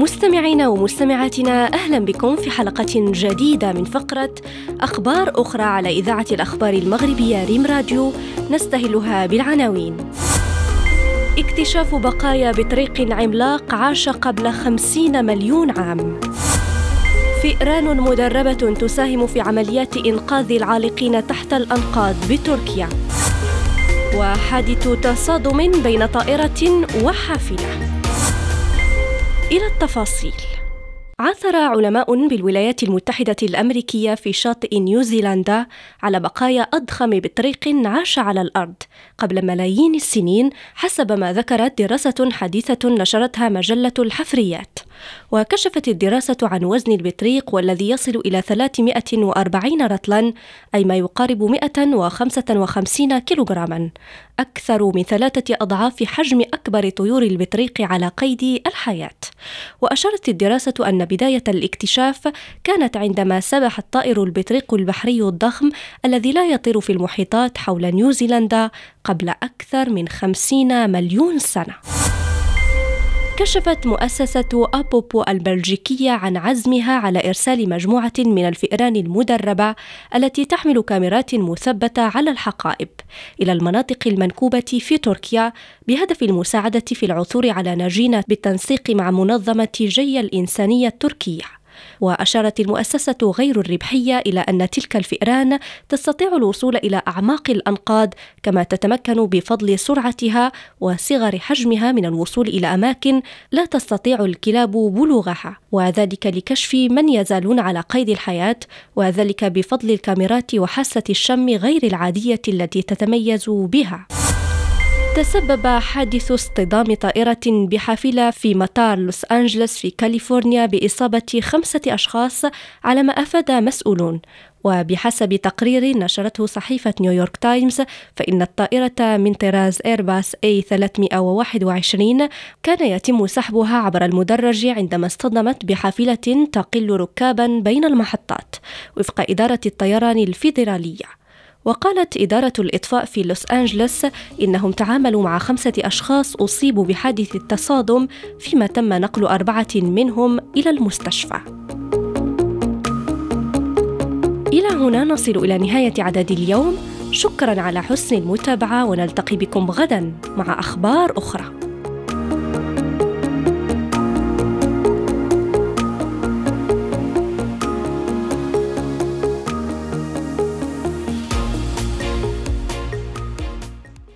مستمعينا ومستمعاتنا أهلا بكم في حلقة جديدة من فقرة أخبار أخرى على إذاعة الأخبار المغربية ريم راديو نستهلها بالعناوين. اكتشاف بقايا بطريق عملاق عاش قبل خمسين مليون عام. فئران مدربة تساهم في عمليات إنقاذ العالقين تحت الأنقاض بتركيا. وحادث تصادم بين طائرة وحافلة. إلى التفاصيل. عثر علماء بالولايات المتحدة الأمريكية في شاطئ نيوزيلندا على بقايا أضخم بطريق عاش على الأرض قبل ملايين السنين حسب ما ذكرت دراسة حديثة نشرتها مجلة الحفريات. وكشفت الدراسة عن وزن البطريق والذي يصل إلى 340 رطلا أي ما يقارب 155 كيلوغراما. أكثر من ثلاثة أضعاف حجم أكبر طيور البطريق على قيد الحياة. وأشارت الدراسة أن بداية الاكتشاف كانت عندما سبح الطائر البطريق البحري الضخم الذي لا يطير في المحيطات حول نيوزيلندا قبل أكثر من خمسين مليون سنة. كشفت مؤسسة أبوبو البلجيكية عن عزمها على إرسال مجموعة من الفئران المدربة التي تحمل كاميرات مثبتة على الحقائب إلى المناطق المنكوبة في تركيا بهدف المساعدة في العثور على نجينة بالتنسيق مع منظمة جي الإنسانية التركية. وأشارت المؤسسة غير الربحية إلى أن تلك الفئران تستطيع الوصول إلى أعماق الأنقاض كما تتمكن بفضل سرعتها وصغر حجمها من الوصول إلى أماكن لا تستطيع الكلاب بلوغها وذلك لكشف من يزالون على قيد الحياة وذلك بفضل الكاميرات وحاسة الشم غير العادية التي تتميز بها. تسبب حادث اصطدام طائرة بحافلة في مطار لوس أنجلوس في كاليفورنيا بإصابة خمسة أشخاص على ما أفاد مسؤولون. وبحسب تقرير نشرته صحيفة نيويورك تايمز فإن الطائرة من طراز إيرباص A321 كان يتم سحبها عبر المدرج عندما اصطدمت بحافلة تقل ركابا بين المحطات وفق إدارة الطيران الفيدرالية. وقالت إدارة الإطفاء في لوس أنجلوس إنهم تعاملوا مع خمسة أشخاص أصيبوا بحادث التصادم فيما تم نقل أربعة منهم إلى المستشفى. إلى هنا نصل إلى نهاية عدد اليوم شكرا على حسن المتابعة ونلتقي بكم غدا مع أخبار أخرى